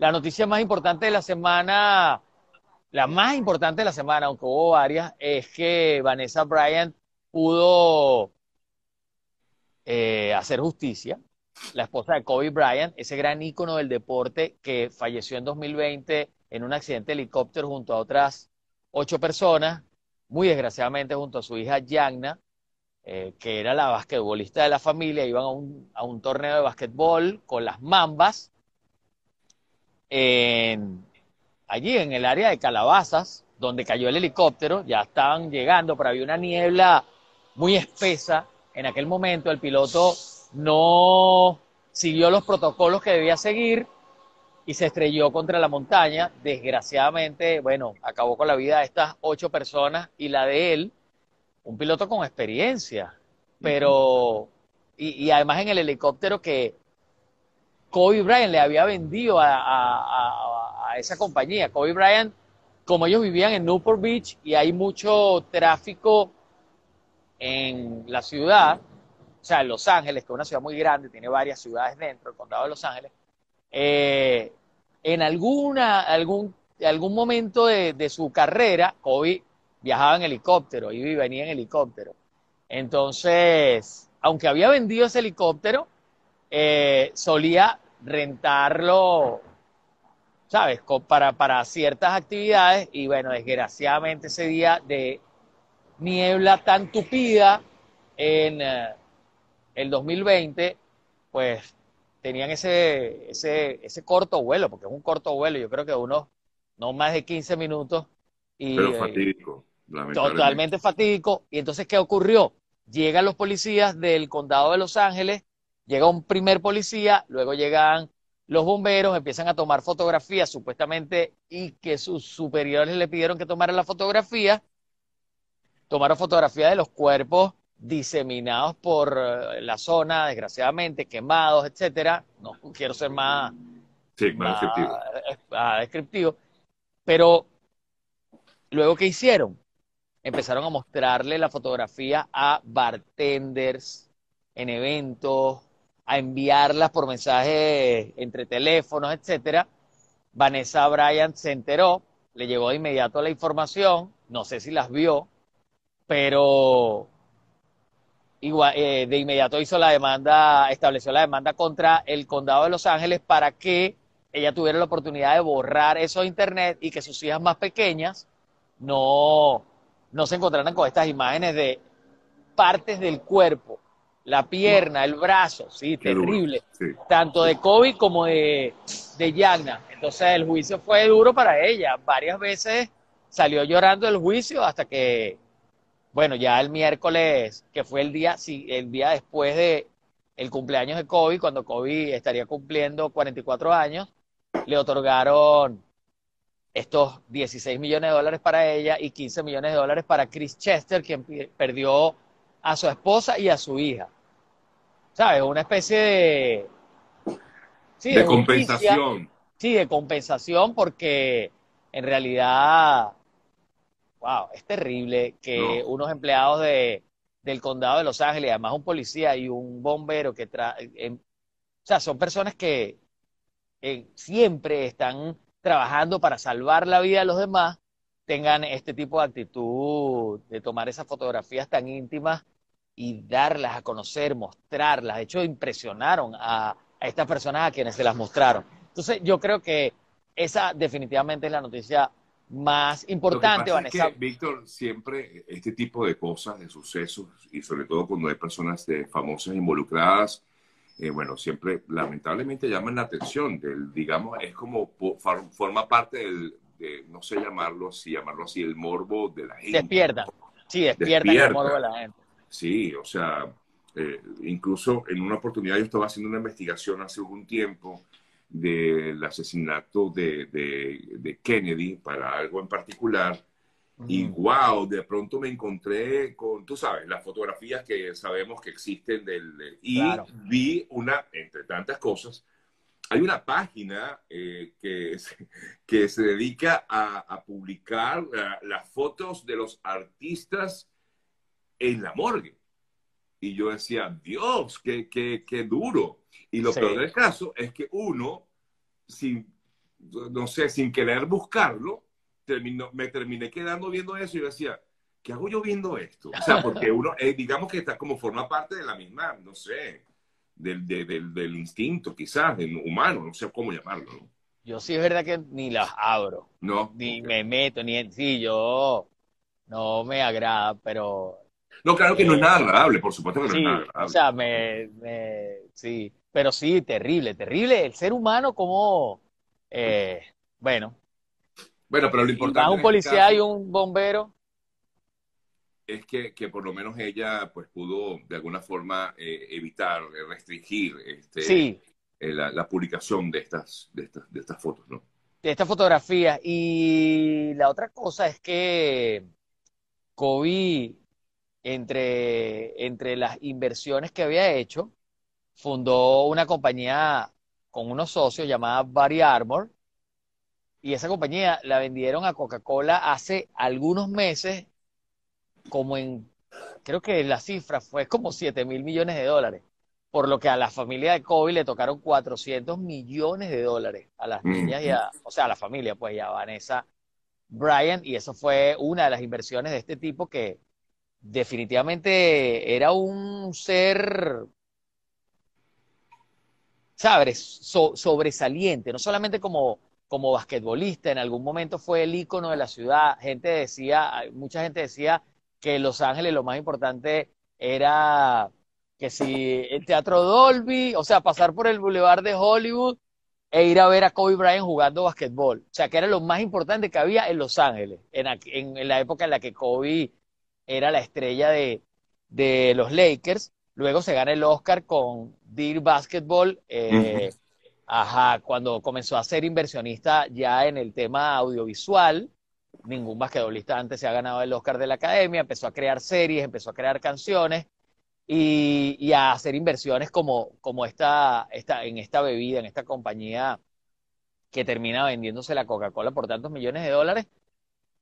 la noticia más importante de la semana, la más importante de la semana, aunque hubo varias, es que Vanessa Bryant pudo eh, hacer justicia. La esposa de Kobe Bryant, ese gran ícono del deporte que falleció en 2020 en un accidente de helicóptero junto a otras ocho personas, muy desgraciadamente junto a su hija Yagna, eh, que era la basquetbolista de la familia, iban a un, a un torneo de basquetbol con las Mambas, allí en el área de Calabazas, donde cayó el helicóptero, ya estaban llegando, pero había una niebla muy espesa. En aquel momento el piloto no siguió los protocolos que debía seguir y se estrelló contra la montaña. Desgraciadamente, bueno, acabó con la vida de estas ocho personas y la de él, un piloto con experiencia, pero, y, además en el helicóptero que Kobe Bryant le había vendido a, esa compañía. Kobe Bryant, como ellos vivían en Newport Beach y hay mucho tráfico en la ciudad, o sea, en Los Ángeles, que es una ciudad muy grande, tiene varias ciudades dentro, el condado de Los Ángeles, eh, en alguna, algún, algún momento de, su carrera, Kobe viajaba en helicóptero, iba y venía en helicóptero. Entonces, aunque había vendido ese helicóptero, eh, solía rentarlo, ¿sabes? Para, para ciertas actividades y bueno, desgraciadamente ese día de niebla tan tupida en eh, el 2020, pues tenían ese, ese, ese corto vuelo, porque es un corto vuelo, yo creo que unos no más de 15 minutos. Y, Pero eh, fatídico, Totalmente fatídico. Y entonces, ¿qué ocurrió? Llegan los policías del condado de Los Ángeles, llega un primer policía, luego llegan los bomberos, empiezan a tomar fotografías supuestamente y que sus superiores le pidieron que tomaran la fotografía tomaron fotografías de los cuerpos diseminados por eh, la zona, desgraciadamente, quemados, etcétera. No quiero ser más, descriptivo. Eh, descriptivo. Pero luego, ¿qué hicieron? Empezaron a mostrarle la fotografía a bartenders en eventos, a enviarlas por mensajes entre teléfonos, etcétera. Vanessa Bryant se enteró, le llegó de inmediato la información, no sé si las vio, pero igual, eh, de inmediato hizo la demanda, estableció la demanda contra el condado de Los Ángeles para que ella tuviera la oportunidad de borrar eso de internet y que sus hijas más pequeñas no, no se encontraran con estas imágenes de partes del cuerpo, la pierna, el brazo, sí, terrible, tanto de Kobe como de, de Yagna. Entonces el juicio fue duro para ella, varias veces salió llorando del juicio hasta que bueno, ya el miércoles, que fue el día, sí, el día después de el cumpleaños de Kobe, cuando Kobe estaría cumpliendo 44 años, le otorgaron estos 16 millones de dólares para ella y 15 millones de dólares para Chris Chester, quien perdió a su esposa y a su hija. ¿Sabes? Una especie de... Sí, de, compensación. Sí, de compensación porque en realidad wow, es terrible que unos empleados de, del condado de Los Ángeles, además un policía y un bombero que tra o sea, son personas que eh, siempre están trabajando para salvar la vida de los demás, tengan este tipo de actitud de tomar esas fotografías tan íntimas y darlas a conocer, mostrarlas. De hecho, impresionaron a, a estas personas a quienes se las mostraron. Entonces, yo creo que esa definitivamente es la noticia más importante, Vanessa. Es que, Víctor, siempre este tipo de cosas, de sucesos, y sobre todo cuando hay personas de, famosas involucradas, eh, bueno, siempre lamentablemente llaman la atención, del, digamos, es como forma parte del, de, no sé llamarlo así, llamarlo así, el morbo de la gente. Despierta, sí, despierta, el morbo de la gente. Sí, o sea, eh, incluso en una oportunidad yo estaba haciendo una investigación hace algún tiempo del asesinato de, de, Kennedy para algo en particular. Y wow, de pronto me encontré con, tú sabes, las fotografías que sabemos que existen del... Y vi una, entre tantas cosas, hay una página eh, que, que se dedica a, publicar las fotos de los artistas en la morgue. Y yo decía, Dios, qué, qué, qué duro. Y lo peor del caso es que uno, sin no sé, sin querer buscarlo, terminó, me terminé quedando viendo eso y yo decía, ¿qué hago yo viendo esto? O sea, porque uno, eh, digamos que está como forma parte de la misma, no sé, del, del, del instinto quizás, del humano, no sé cómo llamarlo. ¿no? Yo sí es verdad que ni las abro. No. Ni me meto, ni sí, yo no me agrada, pero... No, claro que no es nada agradable, por supuesto que no sí, es nada agradable. O sea, me, me, sí, pero sí, terrible, terrible. El ser humano como, eh, bueno, bueno, pero lo y importante más en un policía y un bombero. Es que, que por lo menos ella pues pudo de alguna forma eh, evitar, eh, restringir este, Sí, eh, la, la publicación de estas, de estas, de estas fotos, ¿no? de estas fotografías. Y la otra cosa es que Kobe, entre, entre las inversiones que había hecho, fundó una compañía con unos socios llamada Body Armor. Y esa compañía la vendieron a Coca-Cola hace algunos meses, como en, creo que la cifra fue como 7 mil millones de dólares. Por lo que a la familia de Kobe le tocaron 400 millones de dólares a las niñas y a, o sea, a la familia, pues, y a Vanessa Bryant. Y eso fue una de las inversiones de este tipo que definitivamente era un ser, ¿sabes? So- sobresaliente, no solamente como, como basquetbolista, en algún momento fue el ícono de la ciudad. Gente decía, mucha gente decía que en Los Ángeles lo más importante era que si el Teatro Dolby, o sea, pasar por el Boulevard de Hollywood e ir a ver a Kobe Bryant jugando basquetbol. O sea, que era lo más importante que había en Los Ángeles, en, aqu- en- en la época en la que Kobe era la estrella de, de los Lakers. Luego se gana el Oscar con Dear Basketball, eh, ajá, cuando comenzó a ser inversionista ya en el tema audiovisual. Ningún basquetbolista antes se ha ganado el Oscar de la Academia, empezó a crear series, empezó a crear canciones y, a hacer inversiones como, como esta, esta, en esta bebida, en esta compañía que termina vendiéndose la Coca-Cola por tantos millones de dólares.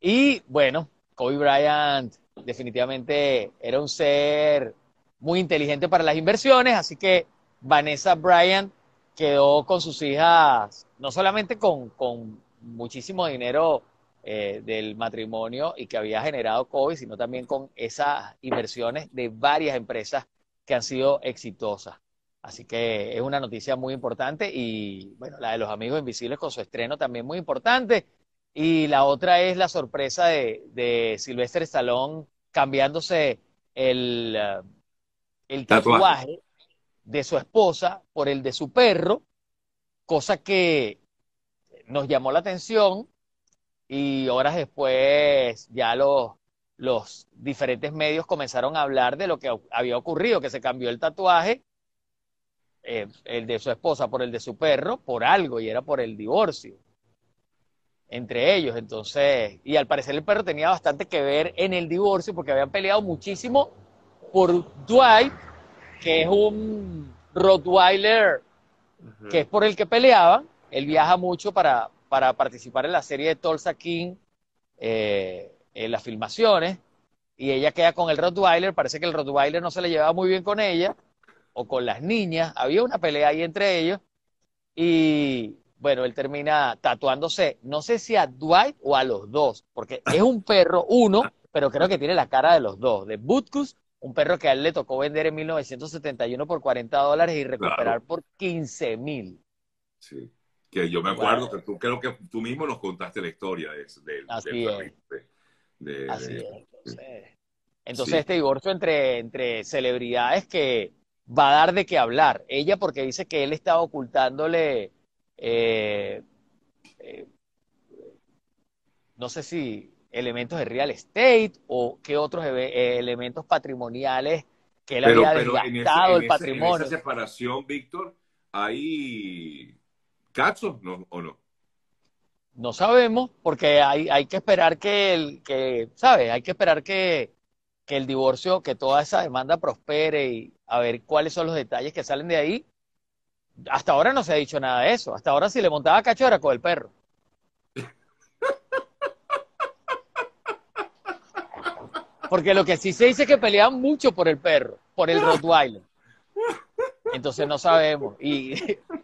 Y bueno, Kobe Bryant definitivamente era un ser muy inteligente para las inversiones, así que Vanessa Bryant quedó con sus hijas, no solamente con, con muchísimo dinero eh, del matrimonio y que había generado Kobe, sino también con esas inversiones de varias empresas que han sido exitosas. Así que es una noticia muy importante y bueno, la de los amigos invisibles con su estreno también muy importante. Y la otra es la sorpresa de, de Sylvester Stallone cambiándose el, eh, el Tatuaje. tatuaje de su esposa por el de su perro, cosa que nos llamó la atención y horas después ya los, los diferentes medios comenzaron a hablar de lo que había ocurrido, que se cambió el tatuaje, eh, el de su esposa por el de su perro, por algo, y era por el divorcio entre ellos. Entonces, y al parecer el perro tenía bastante que ver en el divorcio porque habían peleado muchísimo por Dwight, que es un Rottweiler que es por el que peleaban. Él viaja mucho para, para participar en la serie de Tulsa King, eh, en las filmaciones, y ella queda con el Rottweiler. Parece que el Rottweiler no se le llevaba muy bien con ella o con las niñas. Había una pelea ahí entre ellos. Y bueno, él termina tatuándose, no sé si a Dwight o a los dos, porque es un perro, uno, pero creo que tiene la cara de los dos, de Butkus, un perro que a él le tocó vender en 1971 por 40 dólares y recuperar Claro. por 15 mil. Sí. Que yo me acuerdo que tú creo que tú mismo nos contaste la historia de, del, Así del es. de- de- Así de- es. Entonces, entonces Sí. este divorcio entre, entre celebridades que va a dar de qué hablar. Ella porque dice que él estaba ocultándole, eh, eh, no sé si elementos de real estate o qué otros eh, elementos patrimoniales que él Pero, había pero en, ese- desgastado en el ese- en patrimonio. esa separación, Víctor, ¿hay cachos no, o no? No sabemos, porque hay, hay que esperar que el, que, ¿sabes? Hay que esperar que, que el divorcio, que toda esa demanda prospere y a ver cuáles son los detalles que salen de ahí. Hasta ahora no se ha dicho nada de eso. Hasta ahora si le montaba cacho era con el perro. Porque lo que sí se dice es que peleaban mucho por el perro, por el Rottweiler. Entonces no sabemos. Y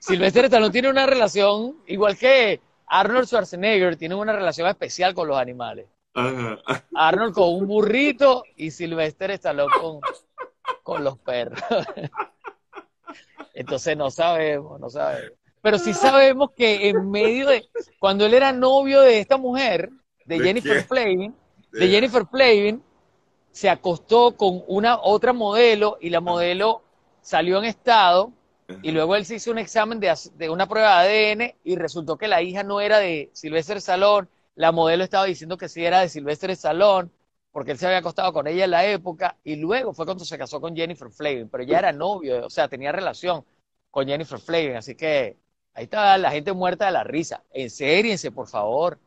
Silvestre Stallone tiene una relación igual que Arnold Schwarzenegger tiene una relación especial con los animales. Arnold con un burrito y Sylvester Stallone con, con los perros. Entonces no sabemos, no sabemos. Pero sí sabemos que en medio de, cuando él era novio de esta mujer, de, Jennifer Flavin, de Jennifer Flavin, se acostó con una otra modelo y la modelo salió en estado y luego él se hizo un examen de, una prueba de ADN y resultó que la hija no era de Sylvester Salón, la modelo estaba diciendo que sí era de Sylvester Salón, porque él se había acostado con ella en la época y luego fue cuando se casó con Jennifer Flavin, pero ya era novio, o sea, tenía relación con Jennifer Flavin, así que ahí está la gente muerta de la risa. Ensériense, por favor.